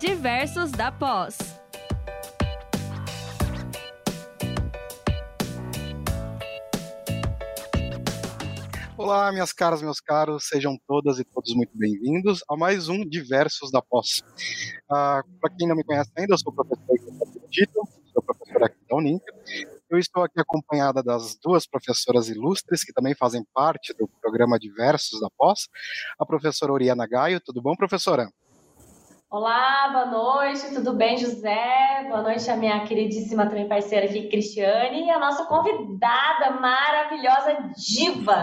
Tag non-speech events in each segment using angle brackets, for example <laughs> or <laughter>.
Diversos da Pós. Olá, minhas caras, meus caros, sejam todas e todos muito bem-vindos a mais um Diversos da Pós. Ah, Para quem não me conhece ainda, eu sou o professor Tito, sou professor aqui da Uninter. Eu estou aqui acompanhada das duas professoras ilustres que também fazem parte do programa Diversos da Pós, a professora Oriana Gaio. Tudo bom, professora? Olá, boa noite, tudo bem, José? Boa noite a minha queridíssima também parceira aqui, Cristiane, e a nossa convidada maravilhosa, diva,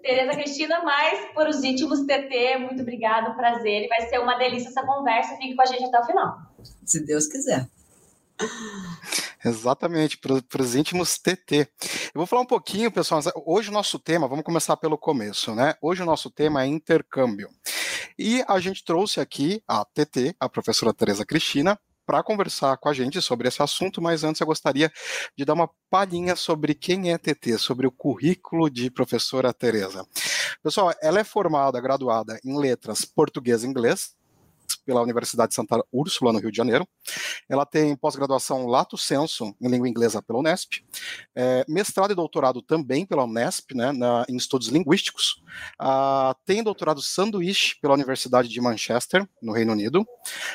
Tereza Cristina, mais por os íntimos TT. Muito obrigada, um prazer, e vai ser uma delícia essa conversa. Fique com a gente até o final. Se Deus quiser. Exatamente, para os íntimos TT. Eu vou falar um pouquinho, pessoal. Hoje o nosso tema, vamos começar pelo começo, né? Hoje o nosso tema é intercâmbio. E a gente trouxe aqui a TT, a professora Tereza Cristina, para conversar com a gente sobre esse assunto, mas antes eu gostaria de dar uma palhinha sobre quem é TT, sobre o currículo de professora Tereza. Pessoal, ela é formada, graduada em letras português e inglês, pela Universidade de Santa Úrsula, no Rio de Janeiro. Ela tem pós-graduação Lato Senso em língua inglesa pela Unesp, é, mestrado e doutorado também pela Unesp, né, na, em estudos linguísticos. Ah, tem doutorado sanduíche pela Universidade de Manchester, no Reino Unido.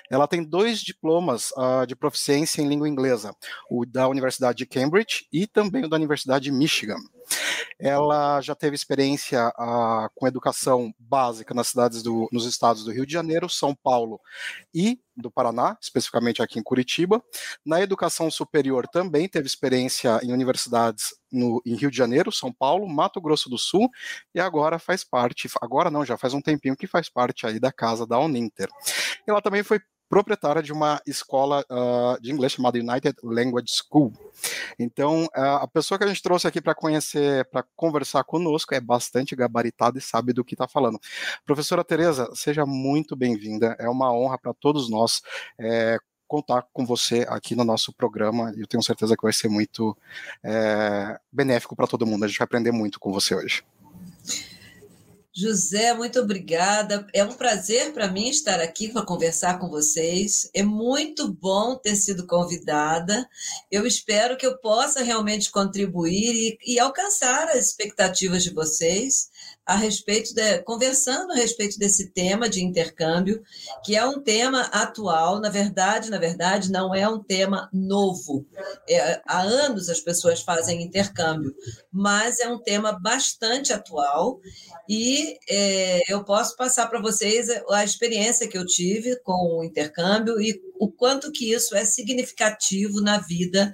Ela tem dois diplomas ah, de proficiência em língua inglesa, o da Universidade de Cambridge e também o da Universidade de Michigan. Ela já teve experiência uh, com educação básica nas cidades do, nos estados do Rio de Janeiro, São Paulo e do Paraná, especificamente aqui em Curitiba. Na educação superior também teve experiência em universidades no, em Rio de Janeiro, São Paulo, Mato Grosso do Sul e agora faz parte, agora não, já faz um tempinho que faz parte aí da casa da Uninter. Ela também foi proprietária de uma escola uh, de inglês chamada United Language School. Então, uh, a pessoa que a gente trouxe aqui para conhecer, para conversar conosco, é bastante gabaritada e sabe do que está falando. Professora Tereza, seja muito bem-vinda. É uma honra para todos nós. É, contar com você aqui no nosso programa eu tenho certeza que vai ser muito é, benéfico para todo mundo. A gente vai aprender muito com você hoje. José, muito obrigada. É um prazer para mim estar aqui para conversar com vocês. É muito bom ter sido convidada. Eu espero que eu possa realmente contribuir e, e alcançar as expectativas de vocês a respeito de, conversando a respeito desse tema de intercâmbio, que é um tema atual, na verdade, na verdade, não é um tema novo. É, há anos as pessoas fazem intercâmbio, mas é um tema bastante atual e é, eu posso passar para vocês a experiência que eu tive com o intercâmbio e o quanto que isso é significativo na vida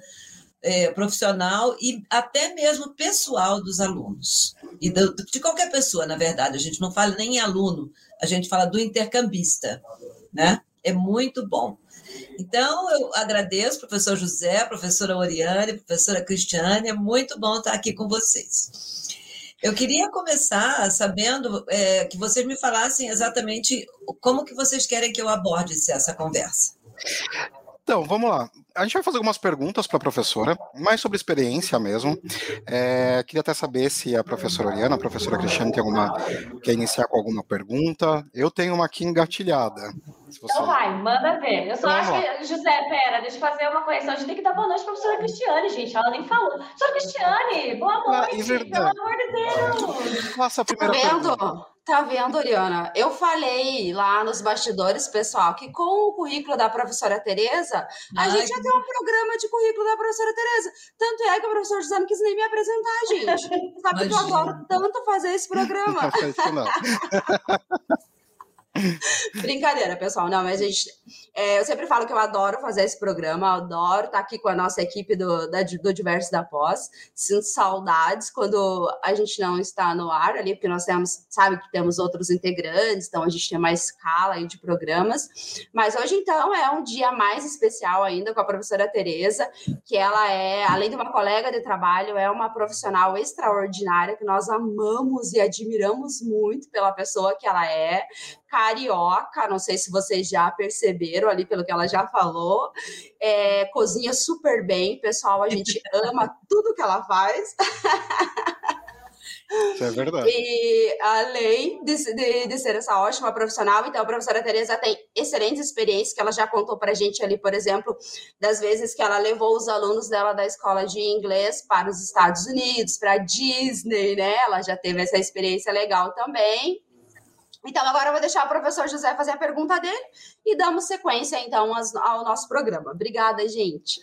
é, profissional e até mesmo pessoal dos alunos. E do, de qualquer pessoa, na verdade. A gente não fala nem em aluno, a gente fala do intercambista. Né? É muito bom. Então, eu agradeço, professor José, professora Oriane, professora Cristiane, é muito bom estar aqui com vocês. Eu queria começar sabendo é, que vocês me falassem exatamente como que vocês querem que eu aborde essa conversa. Então, vamos lá. A gente vai fazer algumas perguntas para a professora, mais sobre experiência mesmo. É, queria até saber se a professora Oriana, a professora Cristiane, tem alguma, quer iniciar com alguma pergunta. Eu tenho uma aqui engatilhada. Você... Então vai, manda ver. Eu só então, acho que, José, pera, deixa eu fazer uma correção. A gente tem que dar boa noite para a professora Cristiane, gente. Ela nem falou. Professora Cristiane, boa ah, noite, ah, pelo amor de Deus. Faça a primeira tá vendo? pergunta. Tá vendo, Oriana? Eu falei lá nos bastidores, pessoal, que com o currículo da professora Tereza, a gente ia ter um programa de currículo da professora Tereza. Tanto é que a professora José não quis nem me apresentar, gente. <laughs> Sabe Imagina. que eu adoro tanto fazer esse programa. Não, não. <laughs> Brincadeira, pessoal. Não, mas a gente. É, eu sempre falo que eu adoro fazer esse programa, adoro estar aqui com a nossa equipe do, da, do Diverso da Pós. Sinto saudades quando a gente não está no ar ali, porque nós temos, sabe, que temos outros integrantes, então a gente tem mais escala aí de programas. Mas hoje, então, é um dia mais especial ainda com a professora Tereza, que ela é, além de uma colega de trabalho, é uma profissional extraordinária que nós amamos e admiramos muito pela pessoa que ela é carioca, não sei se vocês já perceberam ali pelo que ela já falou. É, cozinha super bem, pessoal, a gente <laughs> ama tudo que ela faz. Isso é verdade. E além de, de, de, ser essa ótima profissional, então a professora Tereza tem excelentes experiências que ela já contou para a gente ali, por exemplo, das vezes que ela levou os alunos dela da escola de inglês para os Estados Unidos, para Disney, né? Ela já teve essa experiência legal também. Então, agora eu vou deixar o professor José fazer a pergunta dele e damos sequência, então, ao nosso programa. Obrigada, gente.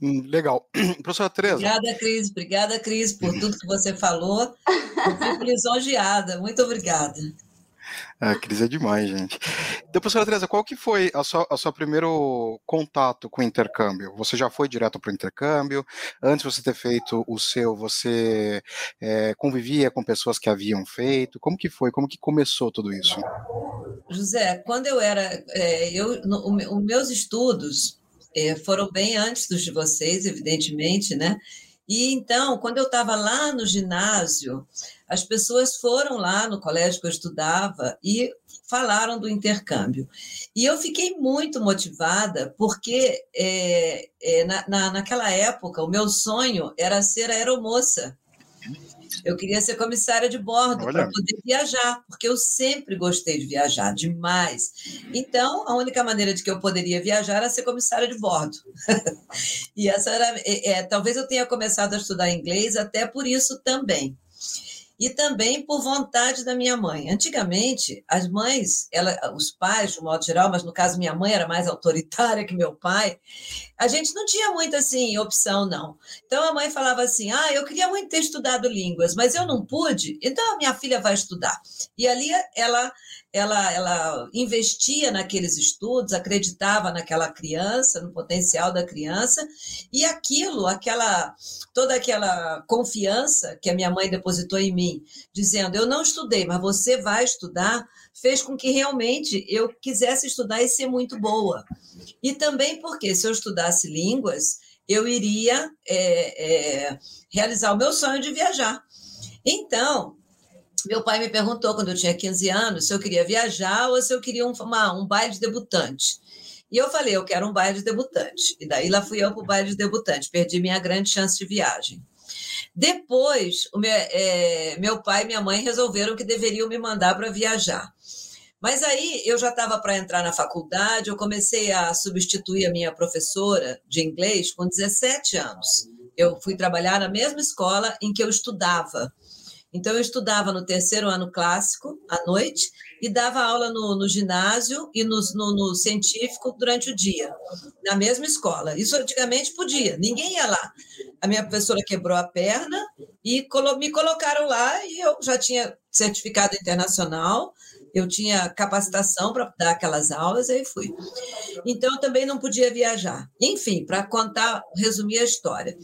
Hum, legal. <clears throat> Professora Tereza. Obrigada, Cris. Obrigada, Cris, por tudo que você falou. Eu fico <laughs> lisonjeada. Muito obrigada. A Cris é demais, gente. Então, professora Tereza, qual que foi a sua, a sua primeiro contato com o intercâmbio? Você já foi direto para o intercâmbio? Antes de você ter feito o seu, você é, convivia com pessoas que haviam feito? Como que foi? Como que começou tudo isso? José, quando eu era... É, eu, no, os meus estudos é, foram bem antes dos de vocês, evidentemente, né? E então, quando eu estava lá no ginásio, as pessoas foram lá no colégio que eu estudava e falaram do intercâmbio. E eu fiquei muito motivada, porque é, é, na, na, naquela época o meu sonho era ser aeromoça. Eu queria ser comissária de bordo para poder viajar, porque eu sempre gostei de viajar demais. Então, a única maneira de que eu poderia viajar era ser comissária de bordo. <laughs> e essa era, é, é, talvez eu tenha começado a estudar inglês até por isso também e também por vontade da minha mãe. Antigamente, as mães, ela, os pais, de um modo geral, mas no caso minha mãe era mais autoritária que meu pai, a gente não tinha muito assim opção, não. Então a mãe falava assim: ah, eu queria muito ter estudado línguas, mas eu não pude, então a minha filha vai estudar. E ali ela ela, ela investia naqueles estudos, acreditava naquela criança, no potencial da criança, e aquilo, aquela toda aquela confiança que a minha mãe depositou em mim, dizendo: "Eu não estudei, mas você vai estudar", fez com que realmente eu quisesse estudar e ser muito boa. E também porque se eu estudasse línguas, eu iria é, é, realizar o meu sonho de viajar. Então, meu pai me perguntou, quando eu tinha 15 anos, se eu queria viajar ou se eu queria um, uma, um baile de debutante. E eu falei, eu quero um baile de debutante. E daí lá fui eu para o baile de debutante, perdi minha grande chance de viagem. Depois, meu, é, meu pai e minha mãe resolveram que deveriam me mandar para viajar. Mas aí eu já estava para entrar na faculdade, eu comecei a substituir a minha professora de inglês com 17 anos. Eu fui trabalhar na mesma escola em que eu estudava. Então, eu estudava no terceiro ano clássico, à noite, e dava aula no, no ginásio e no, no, no, científico durante o dia, na mesma escola. Isso antigamente podia, ninguém ia lá. A minha professora quebrou a perna e colo me colocaram lá e eu já tinha certificado internacional, eu tinha capacitação para dar aquelas aulas, aí fui. Então, também não podia viajar. Enfim, para contar, resumir a história.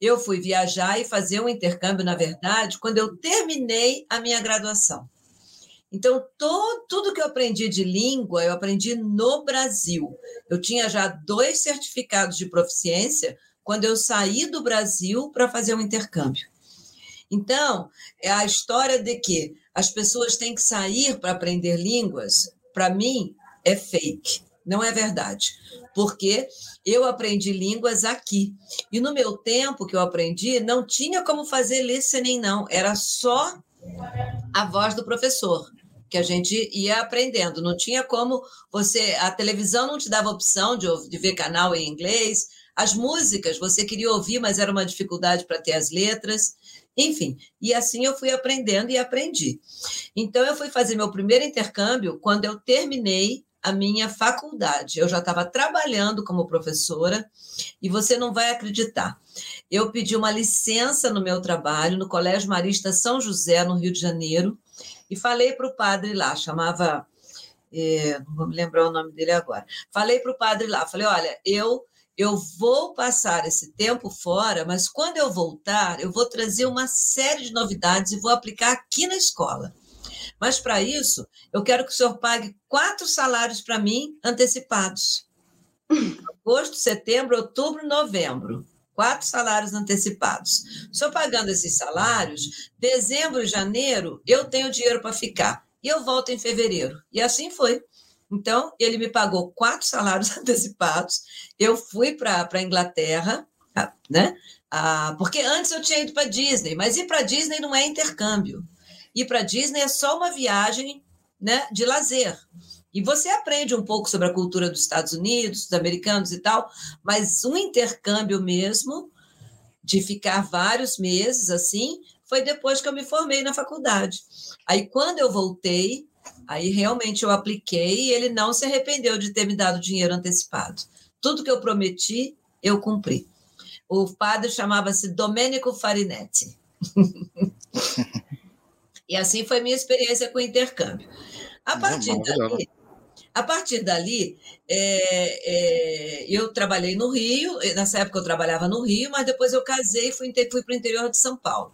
Eu fui viajar e fazer um intercâmbio, na verdade, quando eu terminei a minha graduação. Então, todo, tudo que eu aprendi de língua, eu aprendi no Brasil. Eu tinha já dois certificados de proficiência quando eu saí do Brasil para fazer um intercâmbio. Então, é a história de que as pessoas têm que sair para aprender línguas, para mim, é fake, não é verdade. Porque eu aprendi línguas aqui. E no meu tempo que eu aprendi, não tinha como fazer listening, não. Era só a voz do professor que a gente ia aprendendo. Não tinha como você. A televisão não te dava opção de, de ver canal em inglês. As músicas você queria ouvir, mas era uma dificuldade para ter as letras. Enfim, e assim eu fui aprendendo e aprendi. Então, eu fui fazer meu primeiro intercâmbio quando eu terminei a minha faculdade. Eu já estava trabalhando como professora e você não vai acreditar. Eu pedi uma licença no meu trabalho no Colégio Marista São José, no Rio de Janeiro, e falei para o padre lá, chamava. É, não vou me lembrar o nome dele agora. Falei para o padre lá, falei: olha, eu eu vou passar esse tempo fora, mas quando eu voltar, eu vou trazer uma série de novidades e vou aplicar aqui na escola. Mas para isso, eu quero que o senhor pague quatro salários para mim antecipados. Agosto, setembro, outubro, novembro. Quatro salários antecipados. Só pagando esses salários, dezembro e janeiro, eu tenho dinheiro para ficar. E eu volto em fevereiro. E assim foi. Então, ele me pagou quatro salários <laughs> antecipados. Eu fui para a Inglaterra, né? Ah, porque antes eu tinha ido para Disney, mas ir para Disney não é intercâmbio. Ir para Disney é só uma viagem né, de lazer. E você aprende um pouco sobre a cultura dos Estados Unidos, dos americanos e tal, mas um intercâmbio mesmo, de ficar vários meses assim, foi depois que eu me formei na faculdade. Aí, quando eu voltei, aí realmente eu apliquei e ele não se arrependeu de ter me dado dinheiro antecipado. Tudo que eu prometi, eu cumpri. O padre chamava-se Domenico Farinetti. <laughs> e assim foi minha experiência com o intercâmbio. A partir dali, a partir dali, é, é, eu trabalhei no Rio, nessa época eu trabalhava no Rio, mas depois eu casei e fui, fui para o interior de São Paulo.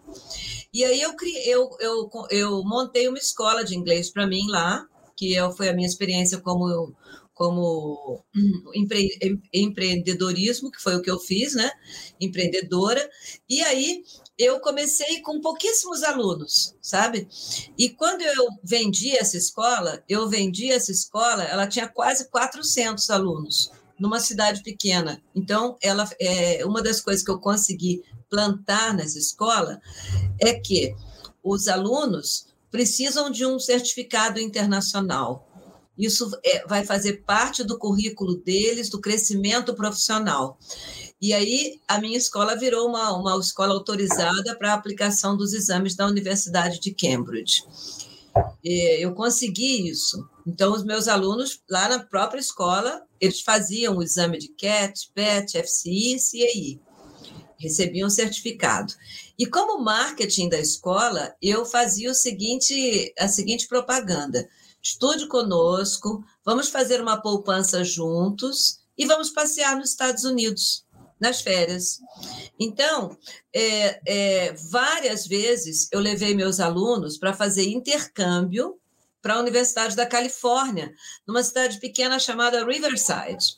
E aí eu, eu, eu, eu montei uma escola de inglês para mim lá, que eu, foi a minha experiência como como empre, empreendedorismo, que foi o que eu fiz, né? Empreendedora. E aí eu comecei com pouquíssimos alunos, sabe? E quando eu vendi essa escola, eu vendi essa escola, ela tinha quase 400 alunos numa cidade pequena. Então, ela é uma das coisas que eu consegui plantar nessa escola é que os alunos precisam de um certificado internacional. Isso é, vai fazer parte do currículo deles, do crescimento profissional. E aí a minha escola virou uma, uma escola autorizada para a aplicação dos exames da Universidade de Cambridge. E eu consegui isso. Então, os meus alunos, lá na própria escola, eles faziam o exame de CAT, PET, FCI CAI. Recebiam um certificado. E como marketing da escola, eu fazia o seguinte, a seguinte propaganda estude conosco, vamos fazer uma poupança juntos e vamos passear nos Estados Unidos nas férias. Então, é, é, várias vezes eu levei meus alunos para fazer intercâmbio para a Universidade da Califórnia, numa cidade pequena chamada Riverside.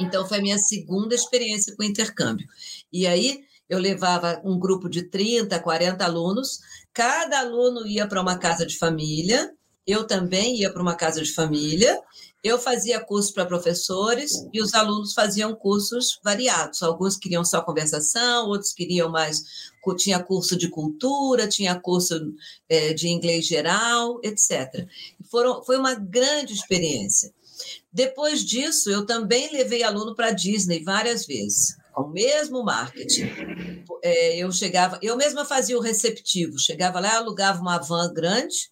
Então, foi a minha segunda experiência com intercâmbio. E aí, eu levava um grupo de 30, 40 alunos, cada aluno ia para uma casa de família, eu também ia para uma casa de família, eu fazia curso para professores e os alunos faziam cursos variados. Alguns queriam só conversação, outros queriam mais. Tinha curso de cultura, tinha curso é, de inglês geral, etc. Foram, foi uma grande experiência. Depois disso, eu também levei aluno para Disney várias vezes, com o mesmo marketing. É, eu chegava, eu mesma fazia o receptivo, chegava lá, alugava uma van grande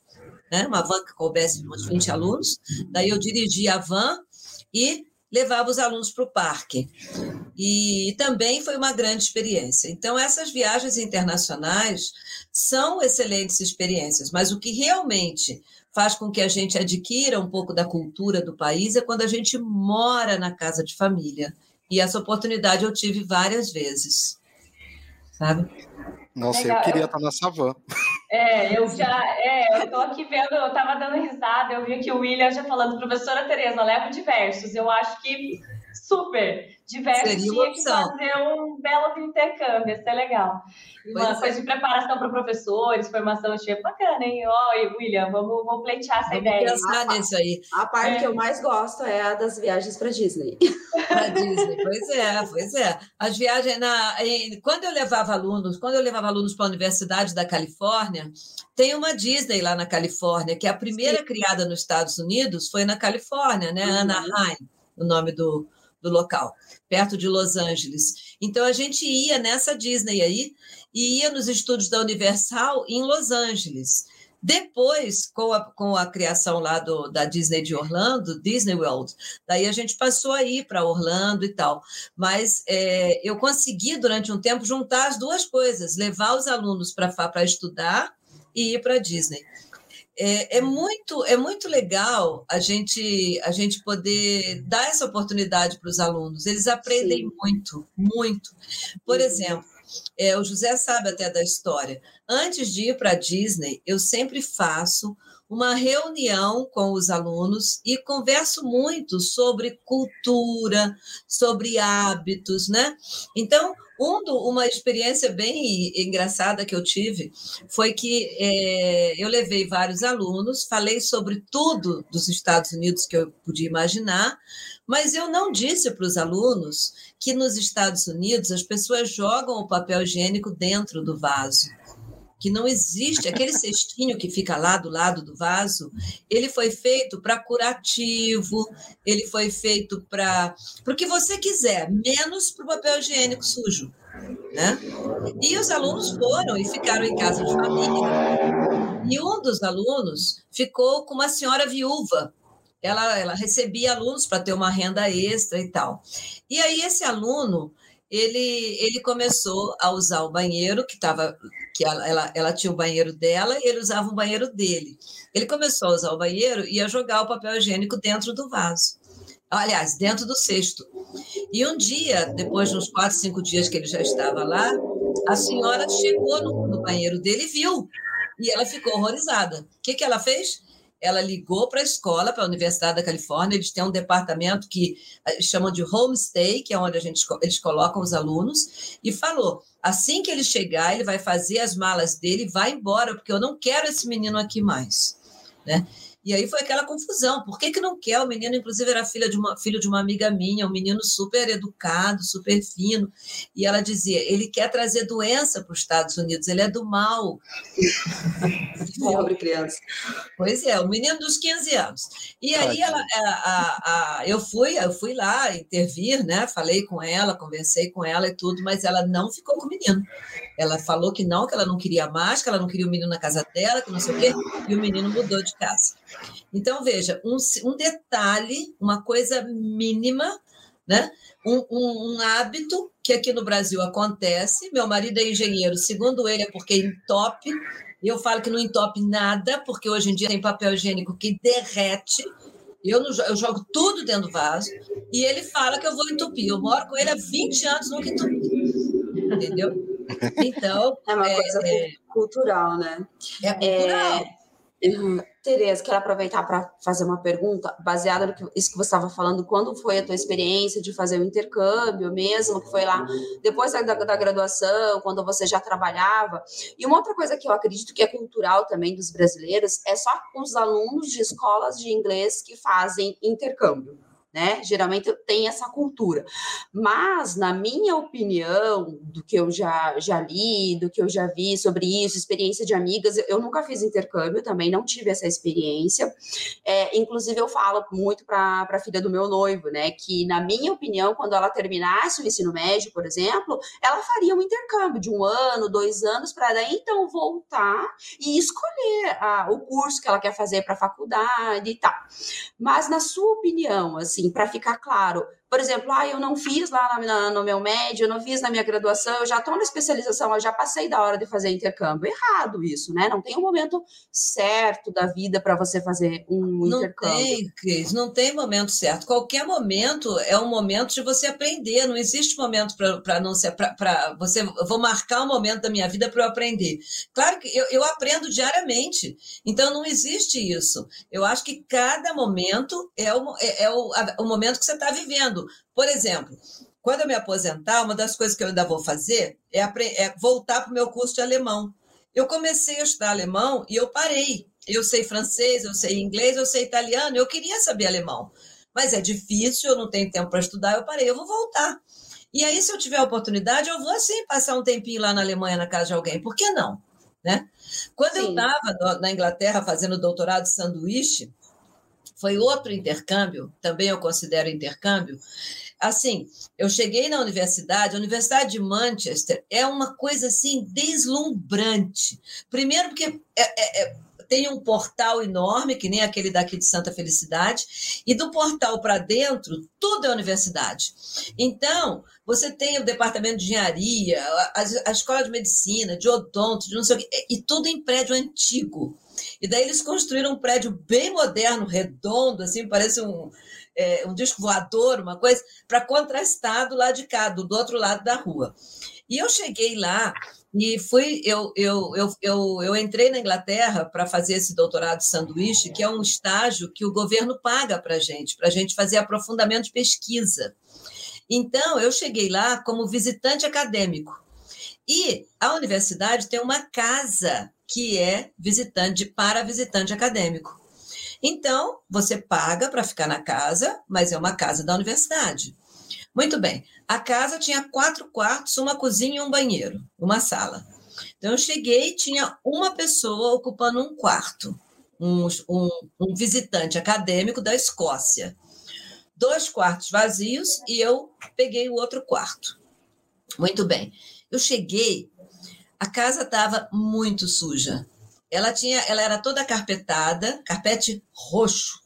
né? uma van que coubesse uns 20 alunos. Daí eu dirigia a van e levava os alunos para o parque. E também foi uma grande experiência. Então, essas viagens internacionais são excelentes experiências, mas o que realmente faz com que a gente adquira um pouco da cultura do país é quando a gente mora na casa de família. E essa oportunidade eu tive várias vezes. Sabe? Nossa, Legal. eu queria estar nessa van. É, eu já, é, eu tô aqui vendo, eu tava dando risada, eu vi que o William já falando, professora Tereza, levo diversos. Eu acho que super diversos Seria tinha que fazer um belo intercâmbio, isso é legal. Uma pois coisa é. de preparação para professores, formação de bacana, hein? Ó, William, vamos, vamos pleitear essa vamos ideia. pensar nisso aí. A parte é. que eu mais gosto é a das viagens para Disney. <laughs> Para Disney, pois é, pois é. As viagens na quando eu levava alunos, quando eu levava alunos para a Universidade da Califórnia, tem uma Disney lá na Califórnia, que é a primeira Sim. criada nos Estados Unidos, foi na Califórnia, né? Uhum. Anaheim, o nome do do local, perto de Los Angeles. Então a gente ia nessa Disney aí e ia nos estúdios da Universal em Los Angeles. Depois, com a, com a criação lá do, da Disney de Orlando, Disney World, daí a gente passou a ir para Orlando e tal. Mas é, eu consegui, durante um tempo, juntar as duas coisas: levar os alunos para estudar e ir para Disney é, é, muito é muito legal a gente a gente poder dar essa oportunidade para os alunos. Eles aprendem Sim. muito, muito. Por uhum. exemplo, é, o José sabe até da história. Antes de ir para a Disney, eu sempre faço uma reunião com os alunos e converso muito sobre cultura, sobre hábitos, né? Então, Um uma experiência bem engraçada que eu tive foi que é, eu levei vários alunos, falei sobre tudo dos Estados Unidos que eu podia imaginar, mas eu não disse para os alunos que nos Estados Unidos as pessoas jogam o papel higiênico dentro do vaso que não existe. Aquele cestinho que fica lá do lado do vaso, ele foi feito para curativo, ele foi feito para o que você quiser, menos para o papel higiênico sujo. Né? E os alunos foram e ficaram em casa de família. E um dos alunos ficou com uma senhora viúva. Ela, ela recebia alunos para ter uma renda extra e tal. E aí esse aluno ele, ele começou a usar o banheiro que estava que ela, ela, ela, tinha o banheiro dela e ele usava o banheiro dele. Ele começou a usar o banheiro e a jogar o papel higiênico dentro do vaso. Aliás, dentro do cesto. E um dia, depois de uns quatro, cinco dias que ele já estava lá, a senhora chegou no, no banheiro dele e viu. E ela ficou horrorizada. O que, que ela fez? Ela ligou para a escola, para a Universidade da Califórnia, eles têm um departamento que eh, chamam de homestay, que é onde a gente, eles colocam os alunos, e falou: assim que ele chegar, ele vai fazer as malas dele e vai embora, porque eu não quero esse menino aqui mais. Né? E aí foi aquela confusão. Por que, que não quer? O menino, inclusive, era filha de uma, filho de uma amiga minha, um menino super educado, super fino. E ela dizia: ele quer trazer doença para os Estados Unidos, ele é do mal. <laughs> Pobre criança. Pois é, o menino dos 15 anos. E aí ela, a, a, a, eu fui, eu fui lá intervir, né? Falei com ela, conversei com ela e tudo, mas ela não ficou com o menino. Ela falou que não, que ela não queria mais, que ela não queria o menino na casa dela, que não sei o quê, e o menino mudou de casa. Então, veja, um, um detalhe, uma coisa mínima, né? Um, um, um, hábito que aqui no Brasil acontece. Meu marido é engenheiro, segundo ele, é porque entope. Eu falo que não entope nada, porque hoje em dia tem papel higiênico que derrete. Eu, não, eu jogo tudo dentro do vaso. E ele fala que eu vou entupir. Eu moro com ele há 20 anos, nunca entupi. Entendeu? Então. <laughs> É uma é, coisa é, cultural, né? É cultural. É, Tereza, quero aproveitar para fazer uma pergunta baseada no que isso que você estava falando. Quando foi a tua experiência de fazer o intercâmbio mesmo, que foi lá depois da, da, graduação, quando você já trabalhava? E uma outra coisa que eu acredito que é cultural também dos brasileiros é só os alunos de escolas de inglês que fazem intercâmbio né? Geralmente tem essa cultura. Mas, na minha opinião, do que eu já, já li, do que eu já vi sobre isso, experiência de amigas, eu nunca fiz intercâmbio também, não tive essa experiência. É, inclusive, eu falo muito para a filha do meu noivo, né? Que, na minha opinião, quando ela terminasse o ensino médio, por exemplo, ela faria um intercâmbio de um ano, dois anos, para daí então voltar e escolher a, o curso que ela quer fazer para a faculdade e tal. Mas, na sua opinião, assim, assim, para ficar claro. Por exemplo, ah, eu não fiz lá na, no meu médio, eu não fiz na minha graduação, eu já estou na especialização, eu já passei da hora de fazer intercâmbio. Errado isso, né? Não tem um momento certo da vida para você fazer um não intercâmbio. Não tem, Cris, não tem momento certo. Qualquer momento é um momento de você aprender. Não existe momento para não ser para você. vou marcar um momento da minha vida para eu aprender. Claro que eu, eu aprendo diariamente, então não existe isso. Eu acho que cada momento é o, é, é o, a, o momento que você está vivendo. Por exemplo, quando eu me aposentar, uma das coisas que eu ainda vou fazer é, é voltar para o meu curso de alemão. Eu comecei a estudar alemão e eu parei. Eu sei francês, eu sei inglês, eu sei italiano, eu queria saber alemão. Mas é difícil, eu não tenho tempo para estudar, eu parei, eu vou voltar. E aí, se eu tiver a oportunidade, eu vou assim passar um tempinho lá na Alemanha, na casa de alguém. Por que não? Né? Quando Sim. eu estava na Inglaterra fazendo doutorado de sanduíche, foi outro intercâmbio, também eu considero intercâmbio. Assim, eu cheguei na universidade, a Universidade de Manchester é uma coisa assim deslumbrante. Primeiro porque é, é, é tem um portal enorme, que nem aquele daqui de Santa Felicidade, e do portal para dentro, tudo é universidade. Então, você tem o departamento de engenharia, a, a, escola de medicina, de odonto, de não sei o quê, e tudo em prédio antigo. E daí eles construíram um prédio bem moderno, redondo, assim, parece um, é, um disco voador, uma coisa, para contrastar do lado de cá, do, do outro lado da rua. E eu cheguei lá e fui, eu, eu, eu, eu, eu entrei na Inglaterra para fazer esse doutorado sanduíche, que é um estágio que o governo paga para a gente, para a gente fazer aprofundamento de pesquisa. Então, eu cheguei lá como visitante acadêmico. E a universidade tem uma casa que é visitante para visitante acadêmico. Então, você paga para ficar na casa, mas é uma casa da universidade. Muito bem. A casa tinha quatro quartos, uma cozinha e um banheiro, uma sala. Então, eu cheguei tinha uma pessoa ocupando um quarto, um, um, um visitante acadêmico da Escócia. Dois quartos vazios e eu peguei o outro quarto. Muito bem. Eu cheguei, a casa estava muito suja. Ela tinha, ela era toda carpetada, carpete roxo,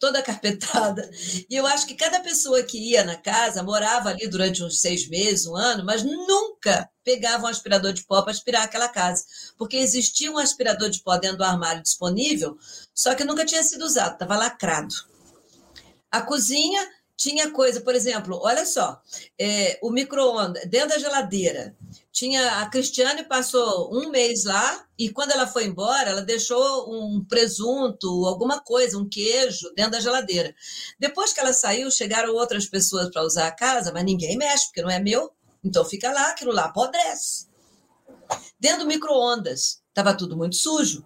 toda <laughs> carpetada. E eu acho que cada pessoa que ia na casa morava ali durante uns seis meses, um ano, mas nunca pegava um aspirador de pó para aspirar aquela casa, porque existia um aspirador de pó dentro do armário disponível, só que nunca tinha sido usado, estava lacrado. A cozinha tinha coisa, por exemplo, olha só, é, o micro-ondas dentro da geladeira. Tinha a Cristiane passou um mês lá e quando ela foi embora, ela deixou um presunto, alguma coisa, um queijo dentro da geladeira. Depois que ela saiu, chegaram outras pessoas para usar a casa, mas ninguém mexe porque não é meu. Então fica lá, aquilo lá apodrece. Dentro do micro-ondas, estava tudo muito sujo.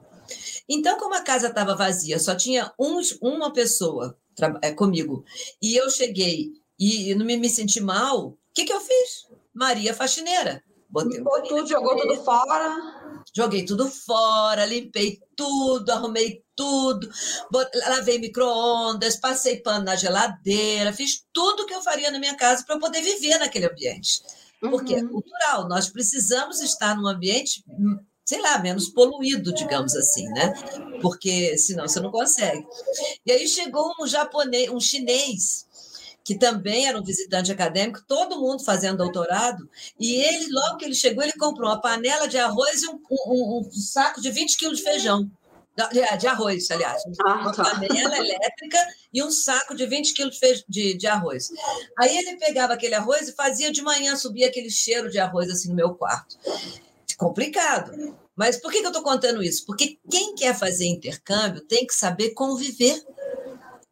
Então, como a casa estava vazia, só tinha um, uma pessoa é, comigo. E eu cheguei e não me, me senti mal. O que, que eu fiz? Maria faxineira. Botei Limpou tudo, jogou tudo fora. Joguei tudo fora, limpei tudo, arrumei tudo, botei, lavei micro-ondas, passei pano na geladeira, fiz tudo que eu faria na minha casa para poder viver naquele ambiente. Porque é uhum. é cultural, nós precisamos estar num ambiente sei lá, menos poluído, digamos assim, né? Porque senão você não consegue. E aí chegou um japonês, um chinês, que também era um visitante acadêmico, todo mundo fazendo doutorado, e ele, logo que ele chegou, ele comprou uma panela de arroz e um, um, um saco de 20 quilos de feijão. De, arroz, aliás. Ah, uma tá. panela elétrica e um saco de 20 quilos de, de, de, arroz. Aí ele pegava aquele arroz e fazia de manhã, subia aquele cheiro de arroz assim no meu quarto complicado. Mas por que, que eu estou contando isso? Porque quem quer fazer intercâmbio tem que saber conviver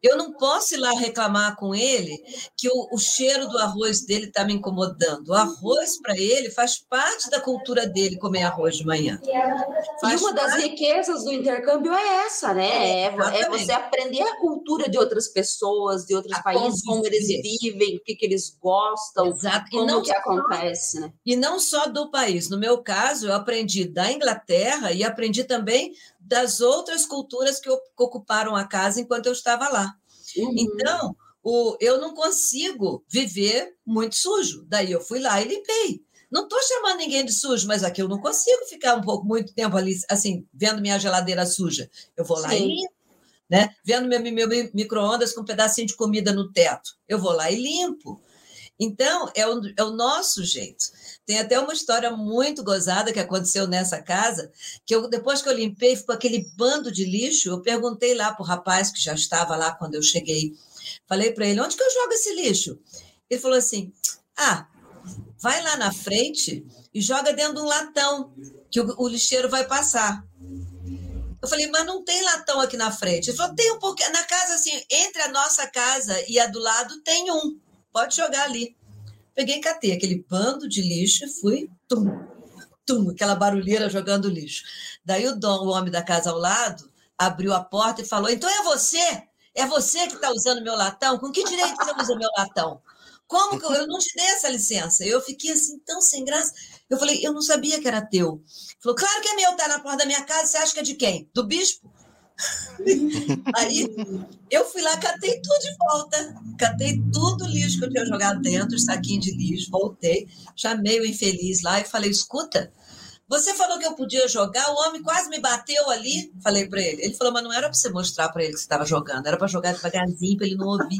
eu não posso ir lá reclamar com ele que o, o cheiro do arroz dele está me incomodando. O arroz, para ele, faz parte da cultura dele comer arroz de manhã. Faz e uma parte... das riquezas do intercâmbio é essa, né? É, é, você aprender a cultura de outras pessoas, de outros a países, como eles vivem, o que, que eles gostam, Exato. como não que só, acontece. Né? E não só do país. No meu caso, eu aprendi da Inglaterra e aprendi também das outras culturas que ocuparam a casa enquanto eu estava lá. Uhum. Então, o, eu não consigo viver muito sujo. Daí eu fui lá e limpei. Não estou chamando ninguém de sujo, mas aqui eu não consigo ficar um pouco, muito tempo ali, assim, vendo minha geladeira suja. Eu vou lá Sim. e limpo. Né? Vendo meu, meu micro-ondas com um pedacinho de comida no teto. Eu vou lá e limpo. Então, é o, é o nosso jeito. Tem até uma história muito gozada que aconteceu nessa casa, que eu, depois que eu limpei, ficou aquele bando de lixo. Eu perguntei lá para o rapaz que já estava lá quando eu cheguei. Falei para ele: onde que eu jogo esse lixo? Ele falou assim: ah, vai lá na frente e joga dentro de um latão, que o, o lixeiro vai passar. Eu falei, mas não tem latão aqui na frente. Ele falou, tem um pouquinho. Na casa, assim, entre a nossa casa e a do lado, tem um. Pode jogar ali. Peguei e catei aquele bando de lixo e fui, tum, tum, aquela barulheira jogando lixo. Daí o dono, o homem da casa ao lado, abriu a porta e falou: Então é você? É você que está usando meu latão? Com que direito você usa meu latão? Como que eu, eu não te dei essa licença? Eu fiquei assim, tão sem graça. Eu falei, eu não sabia que era teu. Ele falou, claro que é meu, tá na porta da minha casa, você acha que é de quem? Do bispo? <laughs> Aí eu fui lá, catei tudo de volta, catei tudo o lixo que eu tinha jogado dentro, saquinho de lixo, voltei, chamei o infeliz lá e falei: escuta, você falou que eu podia jogar, o homem quase me bateu ali. Falei para ele. Ele falou, mas não era para você mostrar para ele que você estava jogando, era para jogar devagarzinho para ele não ouvir.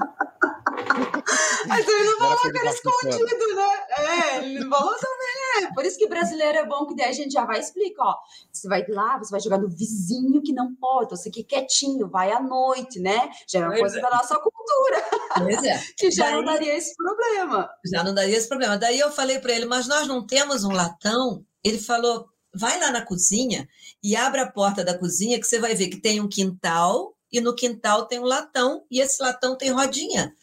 Mas ele não falou que era escondido, né? É, ele não falou também. É. Por isso que brasileiro é bom, que daí a gente já vai explicar, ó. Você vai lá, você vai jogar no vizinho que não pode, você aqui quietinho, vai à noite, né? Já é uma coisa é. da nossa cultura. Pois é. <laughs> que já daí, não daria esse problema. Já não daria esse problema. Daí eu falei para ele, mas nós não temos um latão? Ele falou, vai lá na cozinha e abre a porta da cozinha que você vai ver que tem um quintal e no quintal tem um latão e esse latão tem rodinha.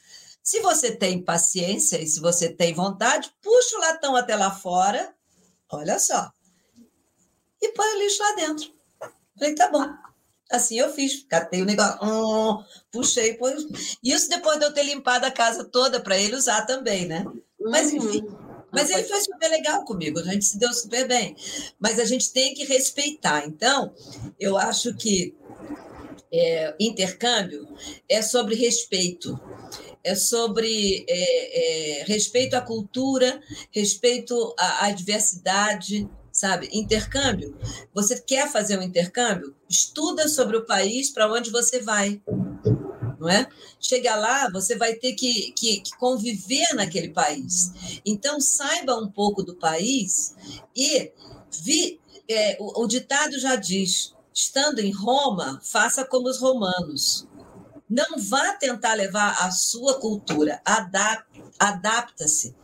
Se você tem paciência e se você tem vontade, puxa o latão até lá fora, olha só, e põe o lixo lá dentro. Falei, tá bom. Assim eu fiz, catei o negócio, hum, puxei, pus. Isso depois de eu ter limpado a casa toda para ele usar também, né? Mas uhum. enfim. Mas ele foi super legal comigo, a gente se deu super bem. Mas a gente tem que respeitar. Então, eu acho que é, intercâmbio é sobre respeito. É sobre é, é, respeito à cultura, respeito à, à diversidade, sabe? Intercâmbio. Você quer fazer um intercâmbio? Estuda sobre o país para onde você vai. Não é? Chega lá, você vai ter que, que, que, conviver naquele país. Então, saiba um pouco do país e vi, é, o, o ditado já diz: estando em Roma, faça como os romanos. Não vá tentar levar a sua cultura, adapta-se,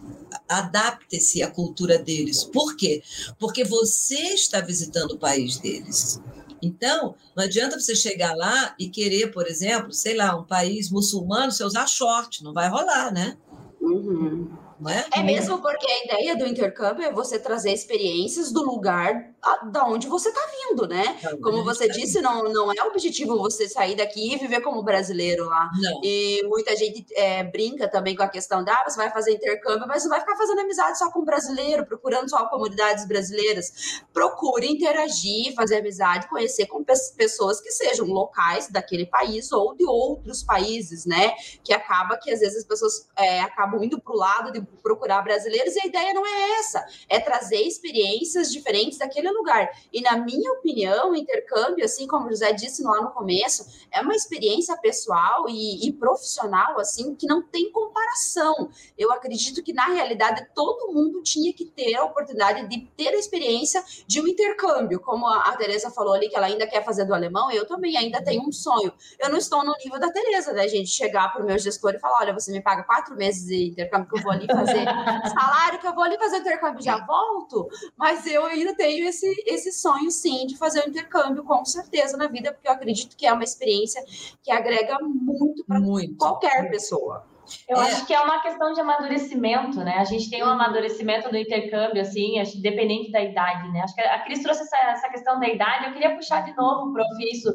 adapte-se à cultura deles. Por quê? Porque você está visitando o país deles. Então, não adianta você chegar lá e querer, por exemplo, sei lá, um país muçulmano, você usar short, não vai rolar, né? Uhum. É? é? mesmo porque a ideia do intercâmbio é você trazer experiências do lugar da onde você está vindo, né? Como você disse, não, não é objetivo você sair daqui e viver como brasileiro lá. Não. E muita gente é, brinca também com a questão da ah, você vai fazer intercâmbio, mas você vai ficar fazendo amizade só com brasileiro, procurando só comunidades brasileiras. Procure interagir, fazer amizade, conhecer com pessoas que sejam locais daquele país ou de outros países, né? Que acaba que às vezes as pessoas é, acabam indo para o lado de procurar brasileiros e a ideia não é essa, é trazer experiências diferentes daquele lugar. E na minha opinião, o intercâmbio, assim como o José disse lá no começo, é uma experiência pessoal e, e profissional assim que não tem comparação. Eu acredito que na realidade todo mundo tinha que ter a oportunidade de ter a experiência de um intercâmbio, como a, a Teresa falou ali que ela ainda quer fazer do alemão, eu também ainda tenho um sonho. Eu não estou no nível da Teresa, né, gente? Chegar para o meu gestor e falar, olha, você me paga quatro meses de intercâmbio que eu vou ali fazer salário, que eu vou ali fazer o intercâmbio e já volto, mas eu ainda tenho esse esse, sonho, sim, de fazer o um intercâmbio, com certeza, na vida, porque eu acredito que é uma experiência que agrega muito para qualquer pessoa. Eu é. acho que é uma questão de amadurecimento, né? A gente tem um amadurecimento do intercâmbio, assim, acho, dependente da idade, né? Acho que a Cris trouxe essa, essa questão da idade. Eu queria puxar de novo, prof, isso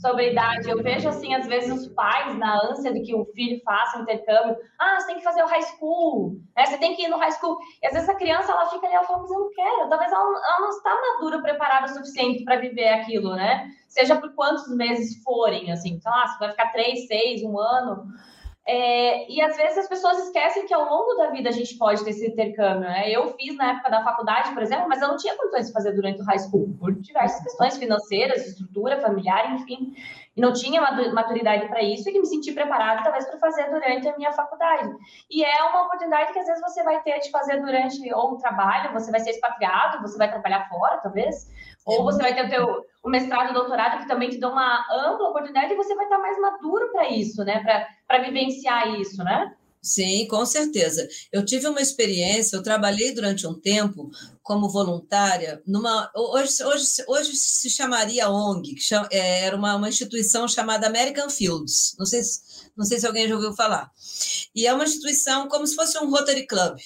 sobre idade. Eu vejo, assim, às vezes os pais, na ânsia de que o filho faça um intercâmbio, ah, você tem que fazer o high school, né? Você tem que ir no high school. E às vezes a criança, ela fica ali, ela fala, mas eu não quero. Talvez ela, ela não está madura, preparada o suficiente para viver aquilo, né? Seja por quantos meses forem, assim. Então, ah, você vai ficar três, seis, um ano é, e às vezes as pessoas esquecem que ao longo da vida a gente pode ter esse intercâmbio, né? Eu fiz na época da faculdade, por exemplo, mas eu não tinha condições de fazer durante o high school, por diversas questões financeiras, estrutura familiar, enfim. E não tinha maturidade para isso e me senti preparada, talvez, para fazer durante a minha faculdade. E é uma oportunidade que às vezes você vai ter de fazer durante ou um trabalho, você vai ser expatriado, você vai trabalhar fora, talvez, ou você vai ter o teu o mestrado, o doutorado, que também te dão uma ampla oportunidade e você vai estar mais maduro para isso, né? Para vivenciar isso, né? Sim, com certeza. Eu tive uma experiência, eu trabalhei durante um tempo como voluntária numa. Hoje, hoje, hoje se chamaria ONG, que é, era uma, uma instituição chamada American Fields. Não sei, não sei se alguém já ouviu falar. E é uma instituição como se fosse um Rotary Club,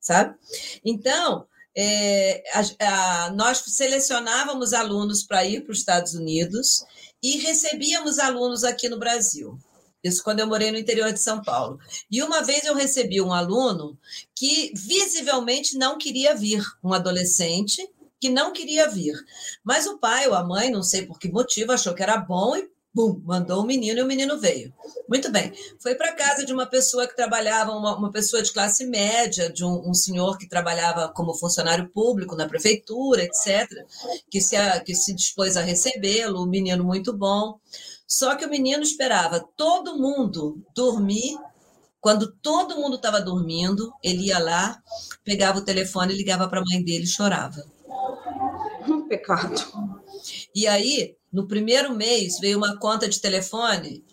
sabe? Então, é, a, a, nós selecionávamos alunos para ir para os Estados Unidos e recebíamos alunos aqui no Brasil. Isso quando eu morei no interior de São Paulo. E uma vez eu recebi um aluno que visivelmente não queria vir, um adolescente que não queria vir. Mas o pai ou a mãe, não sei por que motivo, achou que era bom e Bum, mandou o menino e o menino veio. Muito bem. Foi para casa de uma pessoa que trabalhava, uma, uma pessoa de classe média, de um, um, senhor que trabalhava como funcionário público na prefeitura, etc., que se, que se dispôs a recebê-lo, o menino muito bom. Só que o menino esperava todo mundo dormir. Quando todo mundo estava dormindo, ele ia lá, pegava o telefone, ligava para a mãe dele e chorava. Um pecado. E aí, no primeiro mês, veio uma conta de telefone,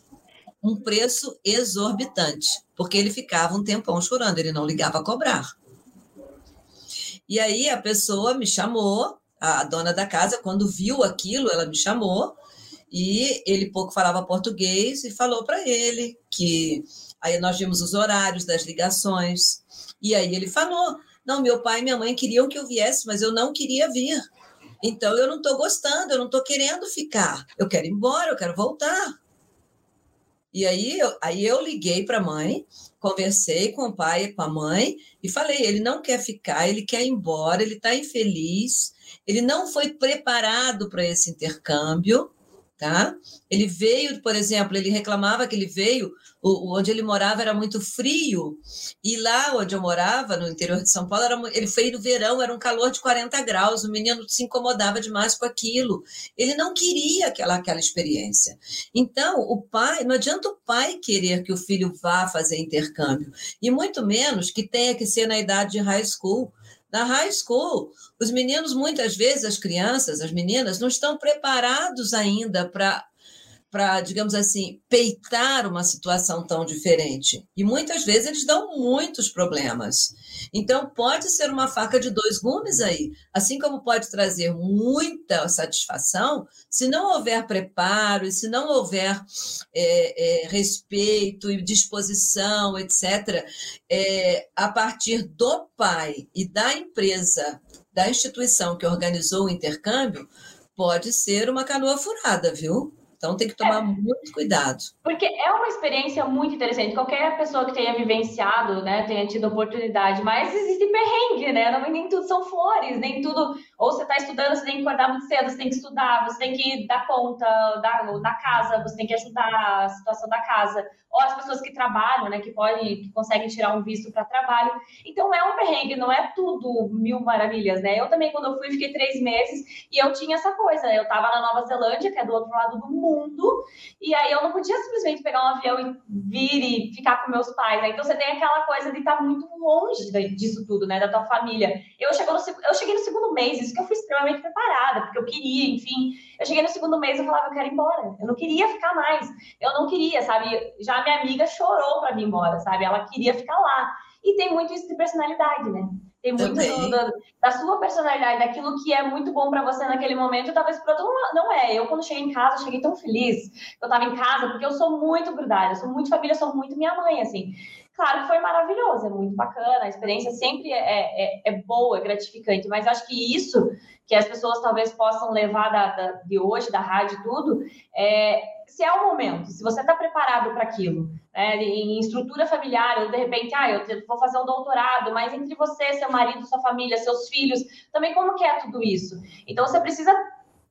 um preço exorbitante, porque ele ficava um tempão chorando, ele não ligava a cobrar. E aí a pessoa me chamou, a dona da casa, quando viu aquilo, ela me chamou E ele pouco falava português e falou para ele que aí nós vimos os horários das ligações. E aí ele falou: "Não, meu pai e minha mãe queriam que eu viesse, mas eu não queria vir. Então eu não estou gostando, eu não estou querendo ficar. Eu quero ir embora, eu quero voltar." E aí eu, aí eu liguei para a mãe, conversei com o pai e com a mãe e falei: ele não quer ficar, ele quer ir embora, ele está infeliz, ele não foi preparado para esse intercâmbio. Tá? Ele veio, por exemplo, ele reclamava que ele veio, o, onde ele morava era muito frio, e lá onde eu morava, no interior de São Paulo, era, ele foi no verão, era um calor de 40 graus, o menino se incomodava demais com aquilo. Ele não queria aquela, aquela experiência. Então, o pai, não adianta o pai querer que o filho vá fazer intercâmbio, e muito menos que tenha que ser na idade de high school. Na high school, os meninos, muitas vezes, as crianças, as meninas, não estão preparados ainda para para, digamos assim, peitar uma situação tão diferente. E muitas vezes eles dão muitos problemas. Então, pode ser uma faca de dois gumes aí. Assim como pode trazer muita satisfação, se não houver preparo, e se não houver é, é, respeito e disposição, etc., é, a partir do pai e da empresa, da instituição que organizou o intercâmbio, pode ser uma canoa furada, viu? Então tem que tomar é, muito cuidado. Porque é uma experiência muito interessante. Qualquer pessoa que tenha vivenciado, né, tenha tido oportunidade, mas existe perrengue, né? Não, nem tudo são flores, nem tudo. Ou você está estudando, você tem que acordar muito cedo, você tem que estudar, você tem que dar conta da, da casa, você tem que ajudar a situação da casa ou as pessoas que trabalham, né, que podem, que conseguem tirar um visto para trabalho. Então é um perrengue, não é tudo mil maravilhas, né? Eu também, quando eu fui, fiquei três meses e eu tinha essa coisa, né? Eu estava na Nova Zelândia, que é do outro lado do mundo, e aí eu não podia simplesmente pegar um avião e vir e ficar com meus pais, né? Então você tem aquela coisa de estar tá muito longe disso tudo, né? Da tua família. Eu, chegou no, eu cheguei no segundo mês, isso que eu fui extremamente preparada, porque eu queria, enfim. Eu cheguei no segundo mês e falava, eu quero ir embora. Eu não queria ficar mais. Eu não queria, sabe? Já minha amiga chorou para vir embora, sabe? Ela queria ficar lá. E tem muito isso de personalidade, né? Tem muito da, da, sua personalidade, daquilo que é muito bom para você naquele momento, talvez para outro não é. Eu, quando cheguei em casa, cheguei tão feliz eu estava em casa, porque eu sou muito grudada, eu sou muito família, eu sou muito minha mãe, assim. Claro que foi maravilhoso, é muito bacana, a experiência sempre é, é, é boa, é gratificante, mas acho que isso que as pessoas talvez possam levar da, da de hoje, da rádio tudo, é, se é o momento, se você está preparado para aquilo, né, em estrutura familiar, ou de repente, ah, eu vou fazer um doutorado, mas entre você, seu marido, sua família, seus filhos, também como que é tudo isso? Então, você precisa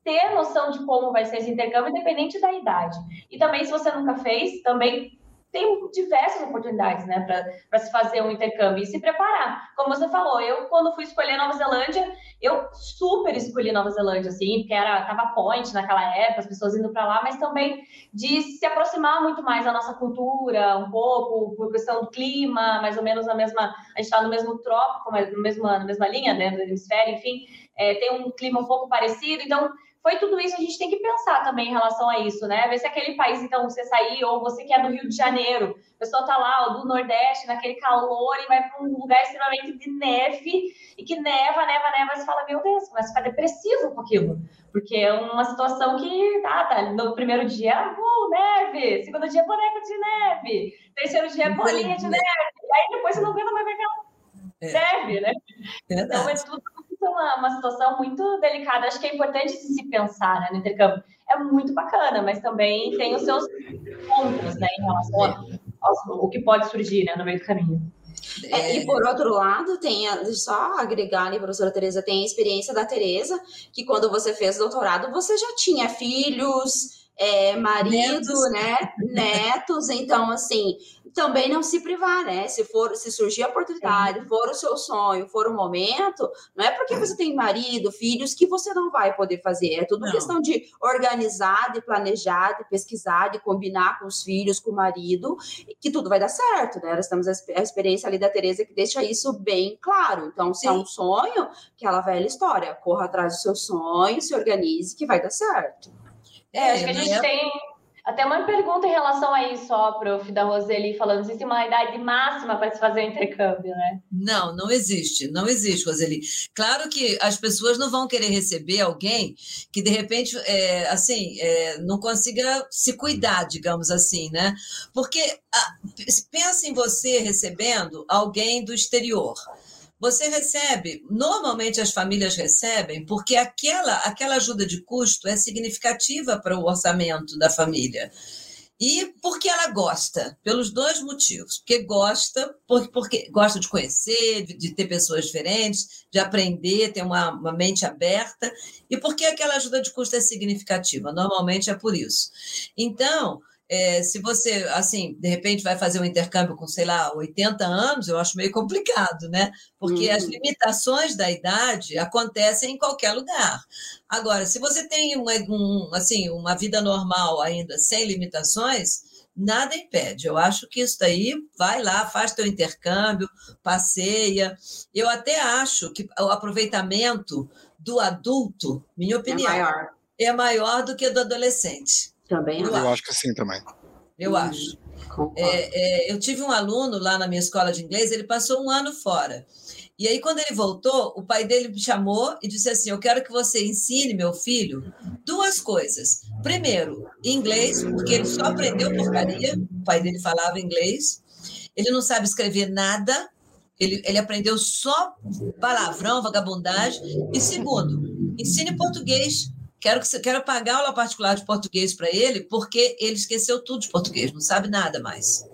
ter noção de como vai ser esse intercâmbio, independente da idade. E também, se você nunca fez, também tem diversas oportunidades, né, para se fazer um intercâmbio e se preparar. Como você falou, eu, quando fui escolher Nova Zelândia, eu super escolhi Nova Zelândia, assim, porque era, tava point naquela época, as pessoas indo para lá, mas também de se aproximar muito mais da nossa cultura, um pouco, por questão do clima, mais ou menos na mesma, a gente está no mesmo trópico, no mesma, na mesma linha, né, do hemisfério, enfim, é, tem um clima um pouco parecido, então foi tudo isso, a gente tem que pensar também em relação a isso, né? Ver se aquele país, então, você sair, ou você que é do Rio de Janeiro, a pessoa tá lá, ou do Nordeste, naquele calor, e vai para um lugar extremamente de neve, e que neva, neva, neva, você fala, meu Deus, começa a ficar depressivo com aquilo. Porque é uma situação que, tá, tá, no primeiro dia, uh, neve, segundo dia, boneco de neve, terceiro dia, bolinha de neve, aí depois você não aguenta mais ver aquela é. neve, né? Verdade. Então, é tudo uma, uma situação muito delicada. Acho que é importante se pensar né, no intercâmbio. É muito bacana, mas também tem os seus pontos né, em relação ao, ao que pode surgir né, no meio do caminho. É, e por outro lado, tem só agregar ali, professora Tereza, tem a experiência da Tereza, que quando você fez doutorado, você já tinha filhos, é, marido, netos. né? Netos, então assim, também não se privar, né? Se for, se surgir a oportunidade, é. for o seu sonho, for o momento, não é porque você tem marido, filhos, que você não vai poder fazer. É tudo não. questão de organizar, de planejar, de pesquisar, de combinar com os filhos, com o marido, que tudo vai dar certo, né? Nós temos a experiência ali da Tereza que deixa isso bem claro. Então, se Sim. é um sonho, aquela velha história, corra atrás do seu sonho, se organize, que vai dar certo. É, acho que a gente tem Até uma pergunta em relação a isso, ó, prof, da Roseli, falando, existe uma idade máxima para se fazer o intercâmbio, né? Não, não existe, não existe, Roseli. Claro que as pessoas não vão querer receber alguém que, de repente, é, assim, é, não consiga se cuidar, digamos assim, né? Porque a, pensa em você recebendo alguém do exterior. Você recebe, normalmente as famílias recebem, porque aquela, aquela ajuda de custo é significativa para o orçamento da família. E porque ela gosta, pelos dois motivos. Porque gosta, porque, porque gosta de conhecer, de, de, ter pessoas diferentes, de aprender, ter uma, uma mente aberta, e porque aquela ajuda de custo é significativa. Normalmente é por isso. Então, é, se você, assim, de repente vai fazer um intercâmbio com, sei lá, 80 anos, eu acho meio complicado, né? Porque uhum. as limitações da idade acontecem em qualquer lugar. Agora, se você tem uma, um, assim, uma vida normal ainda, sem limitações, nada impede. Eu acho que isso daí, vai lá, faz teu intercâmbio, passeia. Eu até acho que o aproveitamento do adulto, minha é opinião, é maior, é maior do que do adolescente. Também eu, eu acho. que sim também. Eu hum, acho. É, é, eu tive um aluno lá na minha escola de inglês, ele passou um ano fora. E aí, quando ele voltou, o pai dele me chamou e disse assim: Eu quero que você ensine meu filho duas coisas. Primeiro, inglês, porque ele só aprendeu porcaria, o pai dele falava inglês. Ele não sabe escrever nada, ele, ele aprendeu só palavrão, vagabundagem. E segundo, ensine português, Quero, que, quero pagar aula particular de português para ele, porque ele esqueceu tudo de português, não sabe nada mais.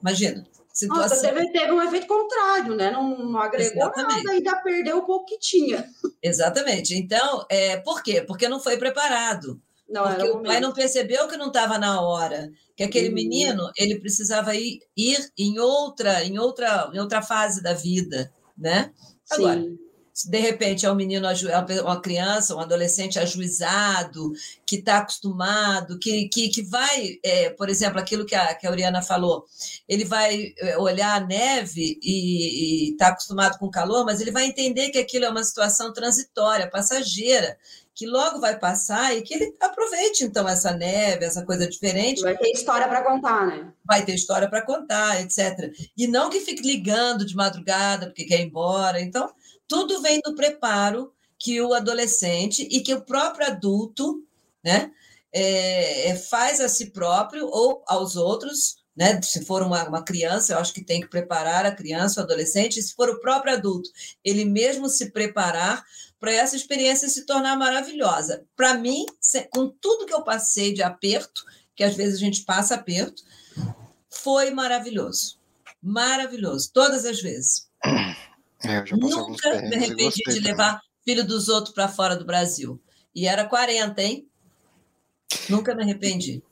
Imagina. Situação. Nossa, teve, teve um efeito contrário, né? Não, não agregou Exatamente. nada, ainda perdeu o pouco que tinha. Exatamente. Então, é, por quê? Porque não foi preparado. Não, porque o pai não percebeu que não estava na hora, que aquele uhum. menino ele precisava ir, ir em outra, em outra, em outra fase da vida, né? Agora, Sim de repente é um menino, é uma criança, um adolescente ajuizado, que está acostumado, que, que, que vai, é, por exemplo, aquilo que a, que a Oriana falou, ele vai é, olhar a neve e está acostumado com o calor, mas ele vai entender que aquilo é uma situação transitória, passageira, que logo vai passar e que ele aproveite então essa neve, essa coisa diferente. Vai ter história para contar, né? Vai ter história para contar, etc. E não que fique ligando de madrugada porque quer ir embora. Então, tudo vem do preparo que o adolescente e que o próprio adulto né, é, é, faz a si próprio ou aos outros. Né? Se for uma, uma criança, eu acho que tem que preparar a criança, o adolescente, e se for o próprio adulto, ele mesmo se preparar para essa experiência se tornar maravilhosa. Para mim, com tudo que eu passei de aperto, que às vezes a gente passa aperto, foi maravilhoso. Maravilhoso, todas as vezes. <coughs> É, eu já Nunca me arrependi de levar filho dos outros para fora do Brasil. E era 40, hein? Nunca me arrependi.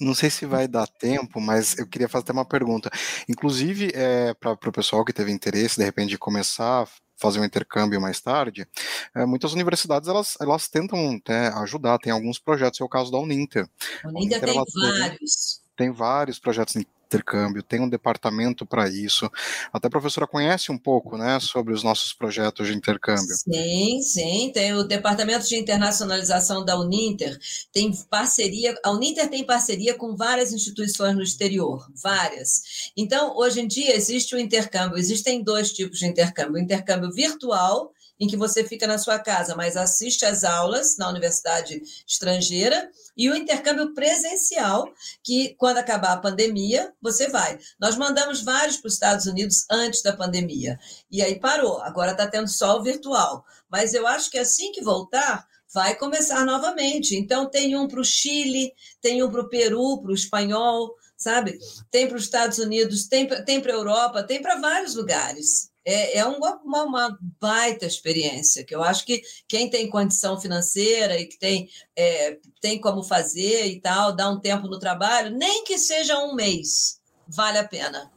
Não sei se vai dar tempo, mas eu queria fazer até uma pergunta. Inclusive, é, para o pessoal que teve interesse, de repente, de começar a fazer um intercâmbio mais tarde, é, muitas universidades elas, elas tentam né, ajudar, tem alguns projetos, é o caso da Uninter. A Uninter, Uninter tem vários. Tem vários projetos intercâmbio, tem um departamento para isso. Até a professora conhece um pouco, né, sobre os nossos projetos de intercâmbio. Sim, sim, tem o departamento de internacionalização da Uninter, tem parceria, a Uninter tem parceria com várias instituições no exterior, várias. Então, hoje em dia existe o intercâmbio, existem dois tipos de intercâmbio, o intercâmbio virtual em que você fica na sua casa, mas assiste às aulas na universidade estrangeira, e o intercâmbio presencial, que quando acabar a pandemia, você vai. Nós mandamos vários para os Estados Unidos antes da pandemia, e aí parou, agora está tendo só o virtual. Mas eu acho que assim que voltar, vai começar novamente. Então, tem um para o Chile, tem um para o Peru, para o espanhol, sabe? Tem para os Estados Unidos, tem, tem para a Europa, tem para vários lugares é, é uma, uma, baita experiência, que eu acho que quem tem condição financeira e que tem, é, tem como fazer e tal, dá um tempo no trabalho, nem que seja um mês, vale a pena.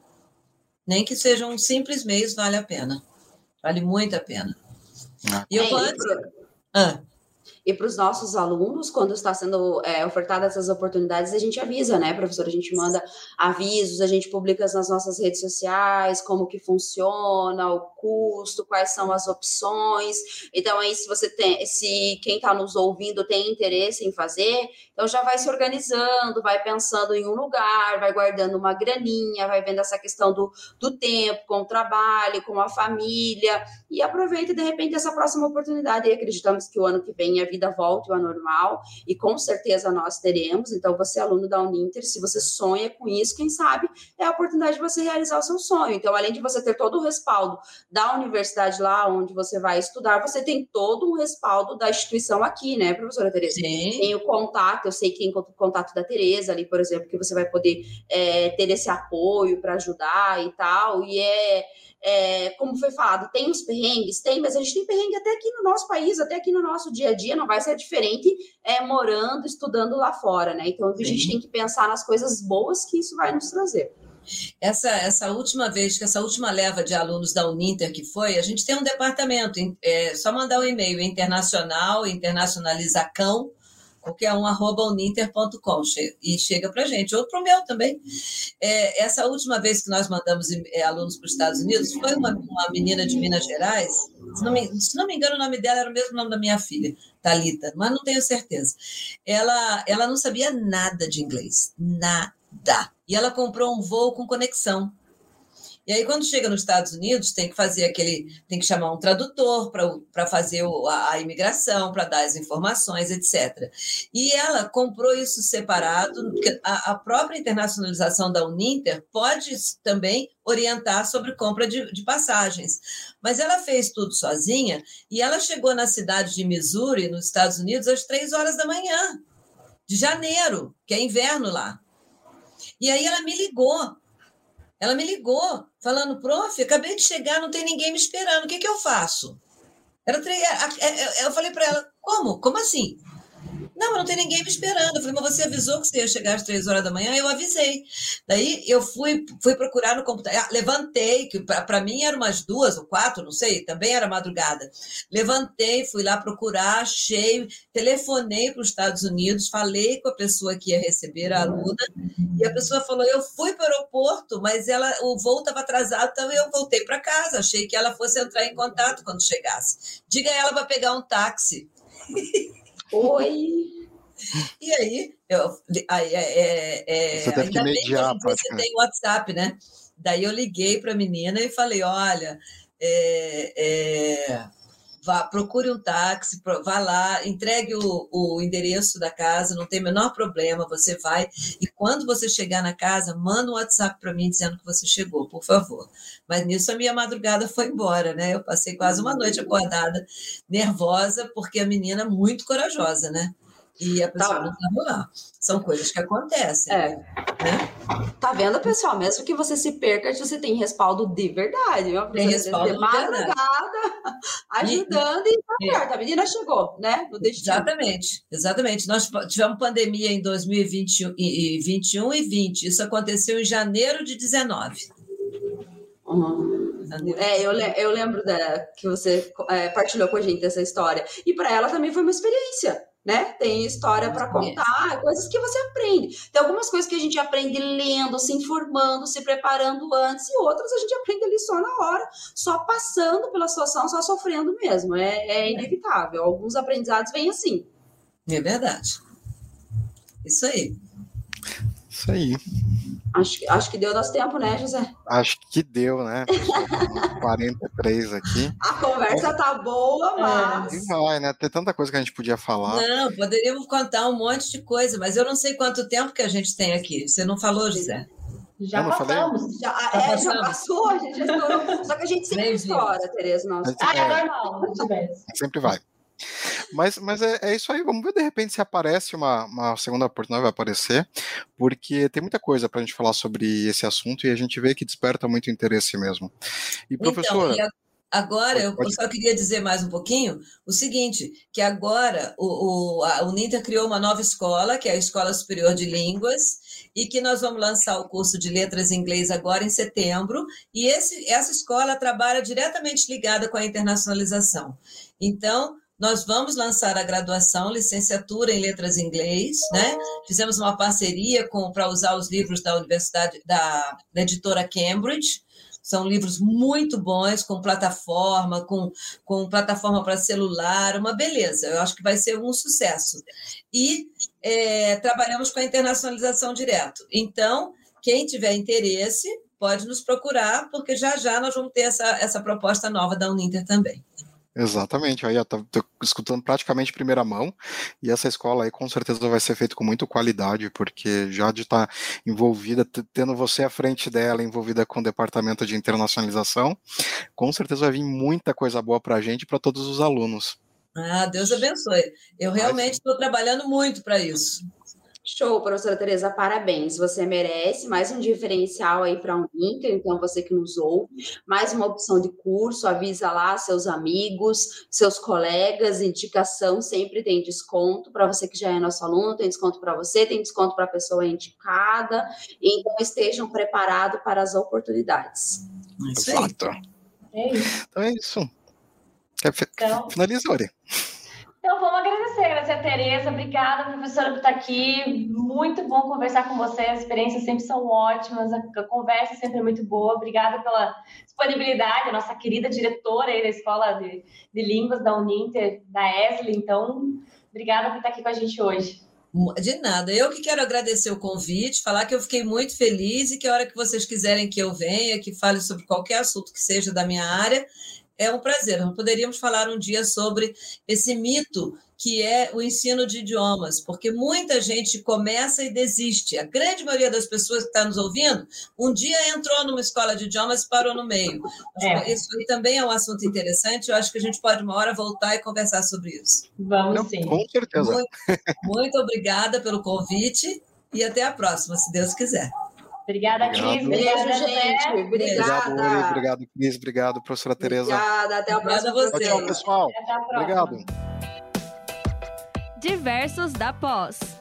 Nem que seja um simples mês, vale a pena. Vale muito a pena. E eu é, antes... ah. E para os nossos alunos, quando está sendo é, ofertadas essas oportunidades, a gente avisa, né, professor? A gente manda avisos, a gente publica nas nossas redes sociais como que funciona, o custo, quais são as opções. Então, aí, se você tem, se quem está nos ouvindo tem interesse em fazer, então já vai se organizando, vai pensando em um lugar, vai guardando uma graninha, vai vendo essa questão do, do tempo, com o trabalho, com a família, e aproveita, de repente, essa próxima oportunidade. E acreditamos que o ano que vem a vida volte ao normal, e com certeza nós teremos. Então, você é aluno da Uninter, se você sonha com isso, quem sabe é a oportunidade de você realizar o seu sonho. Então, além de você ter todo o respaldo da universidade lá onde você vai estudar, você tem todo um respaldo da instituição aqui, né, professora Tereza? Sim. Tem o contato, eu sei que tem o contato da Tereza ali, por exemplo, que você vai poder é, ter esse apoio para ajudar e tal, e é é, como foi falado, tem os perrengues, tem, mas a gente tem perrengue até aqui no nosso país, até aqui no nosso dia a dia, não vai ser diferente é, morando, estudando lá fora, né? Então a gente tem que pensar nas coisas boas que isso vai nos trazer. Essa, essa última vez, que essa última leva de alunos da Uninter que foi, a gente tem um departamento, é só mandar um e-mail internacional, internacionalizacão, qualquer um, arroba uninter.com e chega para gente, ou para o meu também. É, essa última vez que nós mandamos é, alunos para os Estados Unidos foi uma, uma menina de Minas Gerais, se não, me, se não me engano o nome dela era o mesmo nome da minha filha, Talita, mas não tenho certeza. Ela, ela não sabia nada de inglês, nada. E ela comprou um voo com conexão. E aí, quando chega nos Estados Unidos, tem que fazer aquele. tem que chamar um tradutor para fazer o, a, a, imigração, para dar as informações, etc. E ela comprou isso separado, porque a, a própria internacionalização da Uninter pode também orientar sobre compra de, de, passagens. Mas ela fez tudo sozinha e ela chegou na cidade de Missouri, nos Estados Unidos, às três horas da manhã, de janeiro, que é inverno lá. E aí ela me ligou ela me ligou, falando, prof, acabei de chegar, não tem ninguém me esperando, o que, que eu faço? Era, eu falei para ela, como? Como assim? Não, não tem ninguém me esperando. Eu falei, mas você avisou que você ia chegar às três horas da manhã? Eu avisei. Daí eu fui, fui procurar no computador. Ah, levantei, que para mim eram umas duas ou quatro, não sei, também era madrugada. Levantei, fui lá procurar, achei, telefonei para os Estados Unidos, falei com a pessoa que ia receber a aluna, e a pessoa falou: eu fui para o aeroporto, mas ela, o voo estava atrasado, então eu voltei para casa. Achei que ela fosse entrar em contato quando chegasse. Diga a ela para pegar um táxi. <laughs> Oi! E aí, eu, aí é, é, é você ainda bem que você tem WhatsApp, né? Daí eu liguei para a menina e falei: olha, é, é, vá, procure um táxi, vá lá, entregue o, o endereço da casa, não tem o menor problema, você vai. E quando você chegar na casa, manda um WhatsApp para mim dizendo que você chegou, por favor. Mas nisso a minha madrugada foi embora, né? Eu passei quase uma noite acordada, nervosa, porque a menina é muito corajosa, né? E a pessoa tá. não estava lá. São coisas que acontecem. É. Né? Tá vendo, pessoal? Mesmo que você se perca, você tem respaldo de verdade. Viu? Tem respaldo de madrugada, <laughs> ajudando e, e tá. A menina chegou, né? No destino. Exatamente, exatamente. Nós tivemos pandemia em 2021 e 2021 e 20. Isso aconteceu em janeiro de 19. Uhum. É, eu, eu lembro da, que você é, partilhou com a gente essa história. E para ela também foi uma experiência né? Tem história para contar, coisas que você aprende. Tem algumas coisas que a gente aprende lendo, se informando, se preparando antes, e outras a gente aprende ali só na hora, só passando pela situação, só sofrendo mesmo. É, é inevitável. Alguns aprendizados vêm assim. É verdade. Isso aí. Isso aí. Acho, acho que deu nosso tempo, né, José? Acho que deu, né? 43 aqui. <laughs> A conversa tá boa, é. mas. E vai, né? Tem tanta coisa que a gente podia falar. Não, poderíamos contar um monte de coisa, mas eu não sei quanto tempo que a gente tem aqui. Você não falou, José? Já passamos. Já, já, é, já passou, a gente já estourou. Só que a gente <laughs> sempre estoura, Tereza. Nossa. Ah, é normal, Sempre vai. Mas, mas é, é, isso aí, vamos ver de repente se aparece uma, uma segunda oportunidade, vai aparecer, porque tem muita coisa para a gente falar sobre esse assunto e a gente vê que desperta muito interesse mesmo. E professor. Então, e Agora, eu só queria dizer mais um pouquinho o seguinte, que agora o, o, a Uninter criou uma nova escola, que é a Escola Superior de Línguas, e que nós vamos lançar o curso de Letras em Inglês agora em setembro, e esse, essa escola trabalha diretamente ligada com a internacionalização. Então, nós vamos lançar a graduação, licenciatura em letras em inglês, né? Fizemos uma parceria com para usar os livros da Universidade da, da editora Cambridge. São livros muito bons, com plataforma, com, com plataforma para celular, uma beleza. Eu acho que vai ser um sucesso. E é, trabalhamos com a internacionalização direto. Então, quem tiver interesse, pode nos procurar, porque já já nós vamos ter essa, essa proposta nova da Uninter também. Exatamente, aí estou escutando praticamente primeira mão, e essa escola aí com certeza vai ser feita com muita qualidade, porque já de estar tá envolvida, tendo você à frente dela, envolvida com o departamento de internacionalização, com certeza vai vir muita coisa boa para a gente e para todos os alunos. Ah, Deus abençoe. Eu realmente estou trabalhando muito para isso. Show, professora Tereza, parabéns. Você merece mais um diferencial aí para um Inter, então você que nos ouve, mais uma opção de curso, avisa lá seus amigos, seus colegas, indicação sempre tem desconto para você que já é nosso aluno, tem desconto para você, tem desconto para a pessoa indicada, então estejam preparados para as oportunidades. Exato. É isso. Então é isso. Então, Finaliza, vamos agradecer, a Tereza. Obrigada, professora, por estar aqui. Muito bom conversar com você. As experiências sempre são ótimas, a conversa sempre é muito boa. Obrigada pela disponibilidade, a nossa querida diretora aí da Escola de, de Línguas da Uninter, da Esli. Então, obrigada por estar aqui com a gente hoje. De nada. Eu que quero agradecer o convite, falar que eu fiquei muito feliz e que a hora que vocês quiserem que eu venha, que fale sobre qualquer assunto que seja da minha área, é um prazer. Nós poderíamos falar um dia sobre esse mito que é o ensino de idiomas, porque muita gente começa e desiste. A grande maioria das pessoas que está nos ouvindo, um dia entrou numa escola de idiomas e parou no meio. É. Isso também é um assunto interessante. Eu acho que a gente pode uma hora voltar e conversar sobre isso. Vamos sim. Com certeza. Muito, muito obrigada pelo convite e até a próxima, se Deus quiser. Obrigada, Cris. Obrigada, Beijo, gente. Obrigada. Obrigado, obrigado, Cris. Obrigado, professora Tereza. Obrigada. Até a próxima. Tchau, tchau, pessoal. Até a próxima. Obrigado. Diversos da Pós.